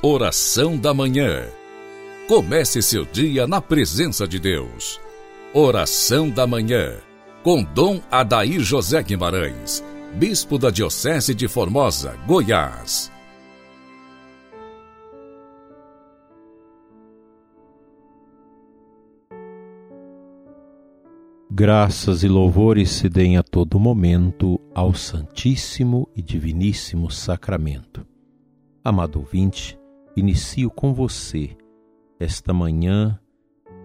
Oração da Manhã. Comece seu dia na presença de Deus. Oração da Manhã. Com Dom Adair José Guimarães, Bispo da Diocese de Formosa, Goiás. Graças e louvores se deem a todo momento ao Santíssimo e Diviníssimo Sacramento. Amado ouvinte, inicio com você esta manhã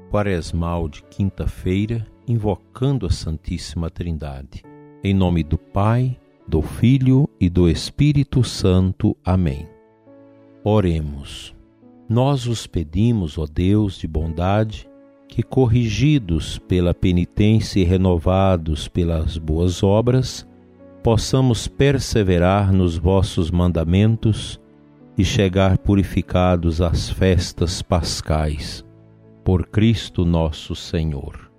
quaresmal de quinta-feira, invocando a Santíssima Trindade. Em nome do Pai, do Filho e do Espírito Santo. Amém. Oremos. Nós os pedimos, ó Deus de bondade, que, corrigidos pela penitência e renovados pelas boas obras, possamos perseverar nos vossos mandamentos e chegar purificados às festas pascais, por Cristo nosso Senhor.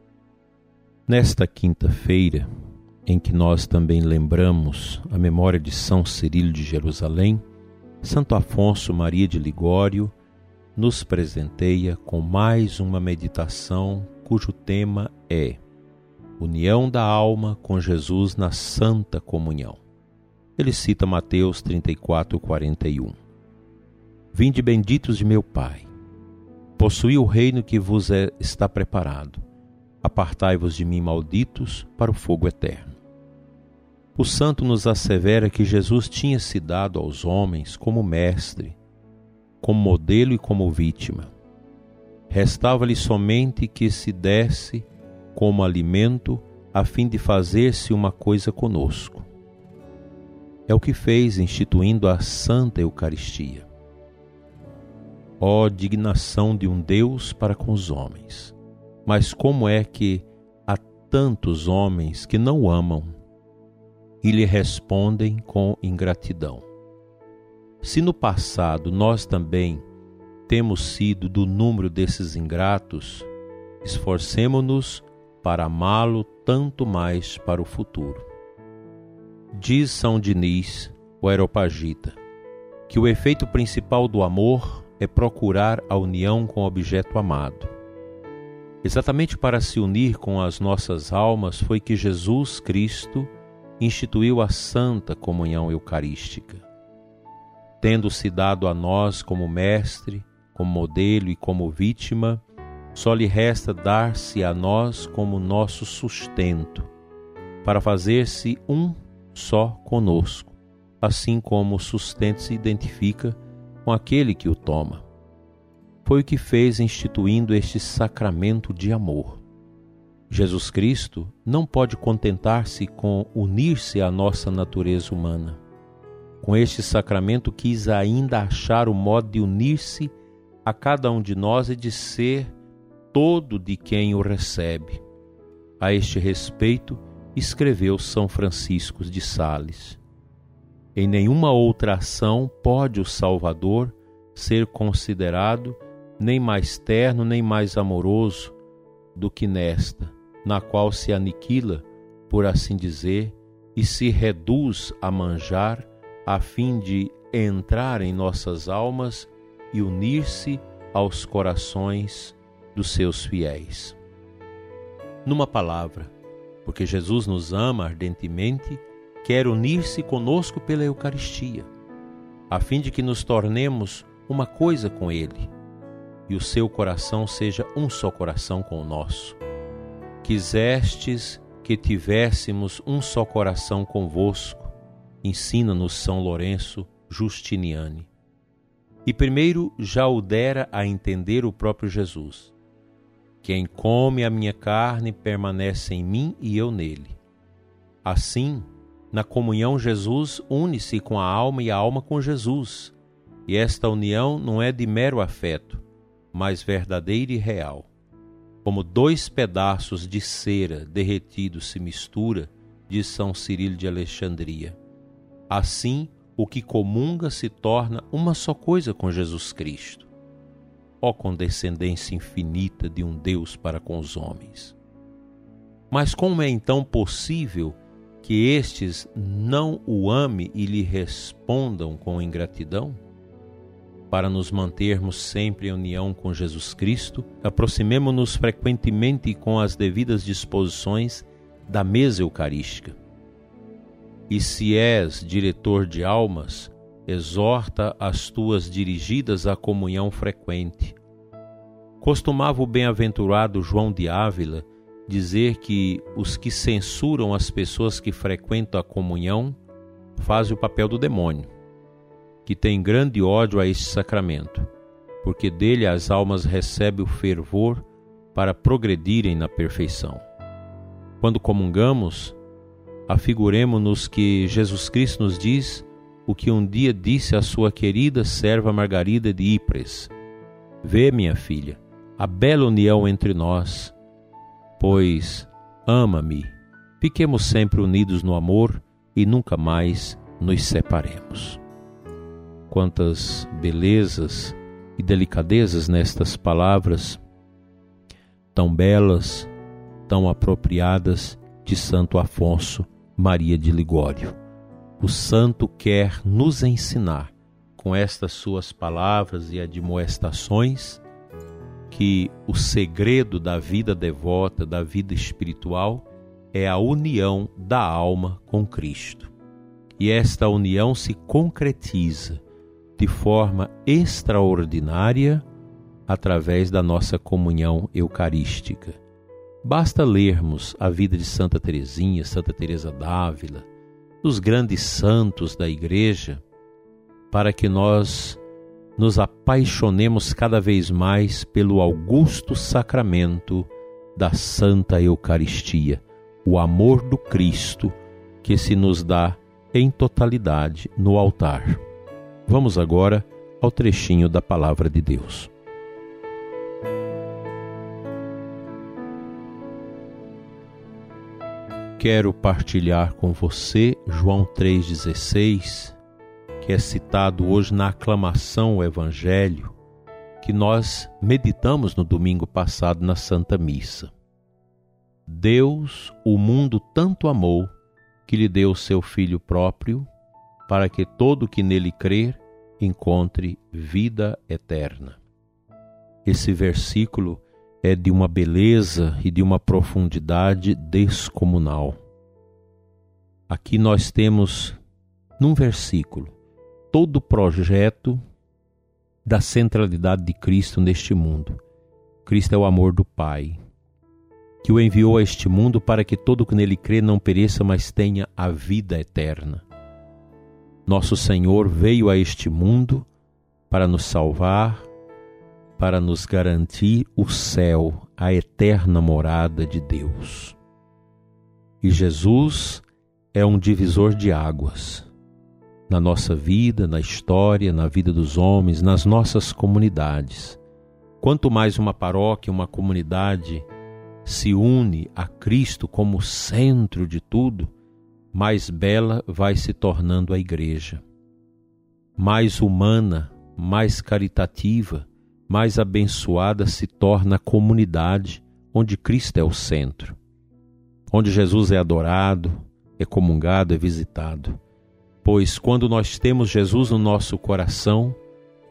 Nesta quinta-feira, em que nós também lembramos a memória de São Cirilo de Jerusalém, Santo Afonso Maria de Ligório nos presenteia com mais uma meditação cujo tema é União da alma com Jesus na Santa Comunhão. Ele cita Mateus 34, 41. Vinde benditos de meu Pai. Possuí o reino que vos é, está preparado. Apartai-vos de mim, malditos, para o fogo eterno. O santo nos assevera que Jesus tinha se dado aos homens como mestre, como modelo e como vítima. Restava-lhe somente que se desse como alimento a fim de fazer-se uma coisa conosco. É o que fez instituindo a Santa Eucaristia ó dignação de um Deus para com os homens. Mas como é que há tantos homens que não o amam e lhe respondem com ingratidão? Se no passado nós também temos sido do número desses ingratos, esforcemo-nos para amá-lo tanto mais para o futuro. Diz São Diniz, o Aeropagita, que o efeito principal do amor é procurar a união com o objeto amado. Exatamente para se unir com as nossas almas foi que Jesus Cristo instituiu a Santa Comunhão Eucarística. Tendo-se dado a nós como mestre, como modelo e como vítima, só lhe resta dar-se a nós como nosso sustento, para fazer-se um só conosco, assim como o sustento se identifica com aquele que o toma. Foi o que fez instituindo este sacramento de amor. Jesus Cristo não pode contentar-se com unir-se à nossa natureza humana. Com este sacramento, quis ainda achar o modo de unir-se a cada um de nós e de ser todo de quem o recebe. A este respeito, escreveu São Francisco de Sales. Em nenhuma outra ação pode o Salvador ser considerado nem mais terno nem mais amoroso do que nesta, na qual se aniquila, por assim dizer, e se reduz a manjar a fim de entrar em nossas almas e unir-se aos corações dos seus fiéis. Numa palavra, porque Jesus nos ama ardentemente quer unir-se conosco pela Eucaristia, a fim de que nos tornemos uma coisa com Ele e o seu coração seja um só coração com o nosso. Quisestes que tivéssemos um só coração convosco, ensina-nos São Lourenço Justiniani. E primeiro já o dera a entender o próprio Jesus. Quem come a minha carne permanece em mim e eu nele. Assim, na comunhão, Jesus une-se com a alma e a alma com Jesus. E esta união não é de mero afeto, mas verdadeira e real. Como dois pedaços de cera derretidos se mistura, diz São Cirilo de Alexandria. Assim, o que comunga se torna uma só coisa com Jesus Cristo. Ó condescendência infinita de um Deus para com os homens! Mas como é então possível que estes não o ame e lhe respondam com ingratidão? para nos mantermos sempre em união com Jesus Cristo, aproximemo-nos frequentemente com as devidas disposições da mesa eucarística. E se és diretor de almas, exorta as tuas dirigidas à comunhão frequente. Costumava o bem-aventurado João de Ávila dizer que os que censuram as pessoas que frequentam a comunhão fazem o papel do demônio que tem grande ódio a este sacramento, porque dele as almas recebem o fervor para progredirem na perfeição. Quando comungamos, afiguremos-nos que Jesus Cristo nos diz o que um dia disse à sua querida serva Margarida de Ypres: Vê, minha filha, a bela união entre nós, pois ama-me, fiquemos sempre unidos no amor e nunca mais nos separemos quantas belezas e delicadezas nestas palavras tão belas, tão apropriadas de Santo Afonso Maria de Ligório. O santo quer nos ensinar com estas suas palavras e admoestações que o segredo da vida devota, da vida espiritual, é a união da alma com Cristo. E esta união se concretiza de forma extraordinária através da nossa comunhão eucarística. Basta lermos a vida de Santa Teresinha, Santa Teresa d'Ávila, dos grandes santos da igreja, para que nós nos apaixonemos cada vez mais pelo augusto sacramento da Santa Eucaristia, o amor do Cristo que se nos dá em totalidade no altar. Vamos agora ao trechinho da palavra de Deus. Quero partilhar com você João 3,16, que é citado hoje na aclamação ao Evangelho, que nós meditamos no domingo passado na Santa Missa. Deus o mundo tanto amou que lhe deu seu Filho próprio para que todo que nele crer encontre vida eterna. Esse versículo é de uma beleza e de uma profundidade descomunal. Aqui nós temos, num versículo, todo o projeto da centralidade de Cristo neste mundo. Cristo é o amor do Pai, que o enviou a este mundo para que todo que nele crê não pereça, mas tenha a vida eterna. Nosso Senhor veio a este mundo para nos salvar, para nos garantir o céu, a eterna morada de Deus. E Jesus é um divisor de águas na nossa vida, na história, na vida dos homens, nas nossas comunidades. Quanto mais uma paróquia, uma comunidade se une a Cristo como centro de tudo, mais bela vai se tornando a igreja. Mais humana, mais caritativa, mais abençoada se torna a comunidade onde Cristo é o centro, onde Jesus é adorado, é comungado, é visitado. Pois quando nós temos Jesus no nosso coração,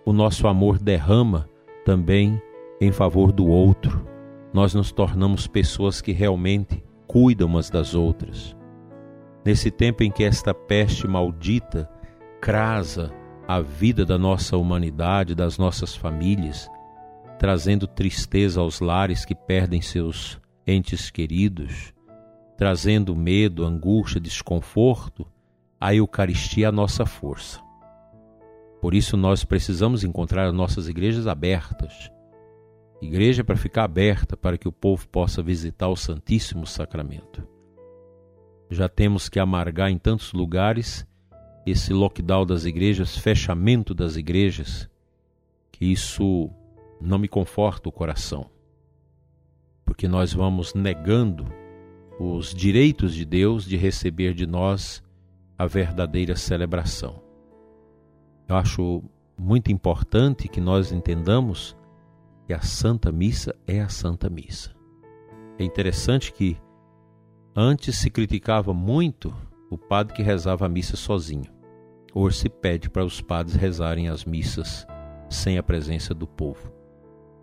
o nosso amor derrama também em favor do outro. Nós nos tornamos pessoas que realmente cuidam umas das outras nesse tempo em que esta peste maldita crasa a vida da nossa humanidade, das nossas famílias, trazendo tristeza aos lares que perdem seus entes queridos, trazendo medo, angústia, desconforto, a Eucaristia é a nossa força. Por isso nós precisamos encontrar as nossas igrejas abertas. Igreja para ficar aberta para que o povo possa visitar o Santíssimo Sacramento já temos que amargar em tantos lugares esse lockdown das igrejas, fechamento das igrejas, que isso não me conforta o coração, porque nós vamos negando os direitos de Deus de receber de nós a verdadeira celebração. Eu acho muito importante que nós entendamos que a Santa Missa é a Santa Missa. É interessante que Antes se criticava muito o padre que rezava a missa sozinho. Hoje se pede para os padres rezarem as missas sem a presença do povo.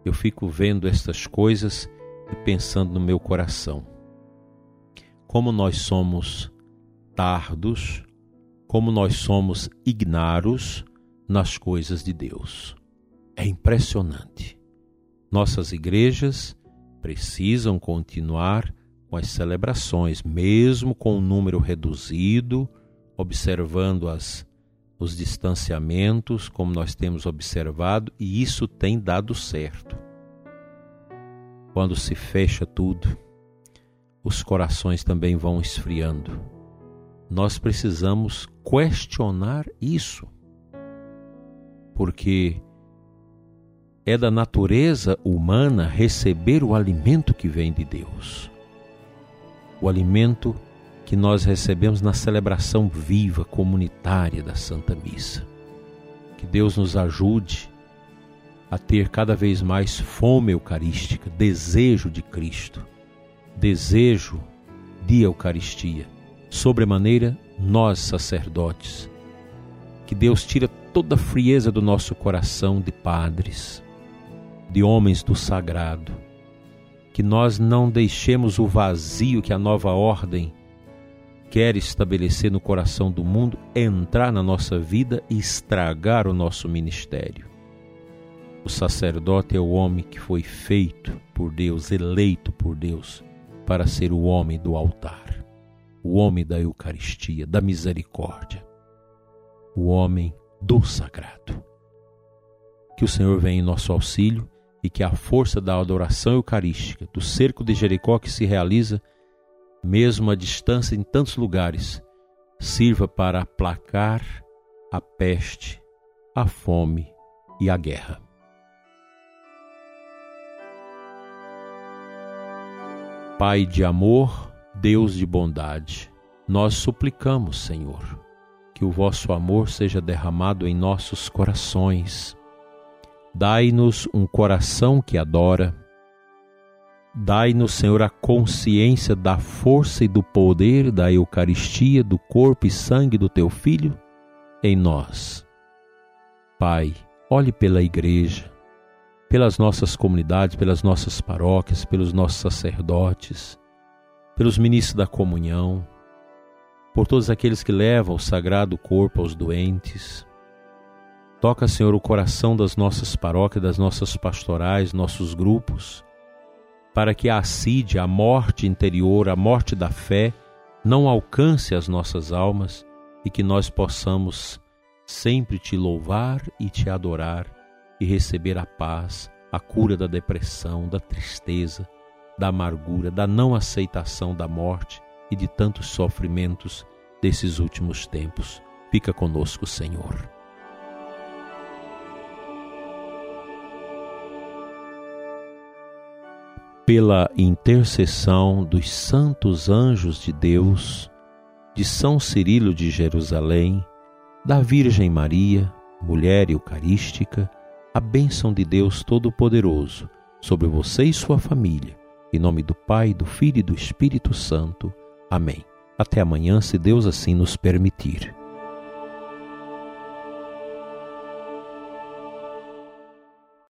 Eu fico vendo estas coisas e pensando no meu coração. Como nós somos tardos, como nós somos ignaros nas coisas de Deus. É impressionante. Nossas igrejas precisam continuar com as celebrações, mesmo com um número reduzido, observando as, os distanciamentos, como nós temos observado, e isso tem dado certo. Quando se fecha tudo, os corações também vão esfriando. Nós precisamos questionar isso, porque é da natureza humana receber o alimento que vem de Deus. O alimento que nós recebemos na celebração viva, comunitária da Santa Missa. Que Deus nos ajude a ter cada vez mais fome eucarística, desejo de Cristo, desejo de Eucaristia. Sobremaneira, nós sacerdotes. Que Deus tira toda a frieza do nosso coração de padres, de homens do sagrado. Que nós não deixemos o vazio que a nova ordem quer estabelecer no coração do mundo entrar na nossa vida e estragar o nosso ministério. O sacerdote é o homem que foi feito por Deus, eleito por Deus, para ser o homem do altar, o homem da Eucaristia, da misericórdia, o homem do sagrado. Que o Senhor venha em nosso auxílio e que a força da adoração eucarística, do cerco de Jericó que se realiza, mesmo à distância em tantos lugares, sirva para aplacar a peste, a fome e a guerra. Pai de amor, Deus de bondade, nós suplicamos, Senhor, que o vosso amor seja derramado em nossos corações. Dai-nos um coração que adora. Dai-nos, Senhor, a consciência da força e do poder da Eucaristia, do corpo e sangue do teu Filho em nós. Pai, olhe pela Igreja, pelas nossas comunidades, pelas nossas paróquias, pelos nossos sacerdotes, pelos ministros da comunhão, por todos aqueles que levam o sagrado corpo aos doentes. Toca, Senhor, o coração das nossas paróquias, das nossas pastorais, nossos grupos, para que a assídia, a morte interior, a morte da fé, não alcance as nossas almas e que nós possamos sempre te louvar e te adorar e receber a paz, a cura da depressão, da tristeza, da amargura, da não aceitação da morte e de tantos sofrimentos desses últimos tempos. Fica conosco, Senhor. Pela intercessão dos santos anjos de Deus, de São Cirilo de Jerusalém, da Virgem Maria, mulher eucarística, a bênção de Deus Todo-Poderoso sobre você e sua família. Em nome do Pai, do Filho e do Espírito Santo. Amém. Até amanhã, se Deus assim nos permitir.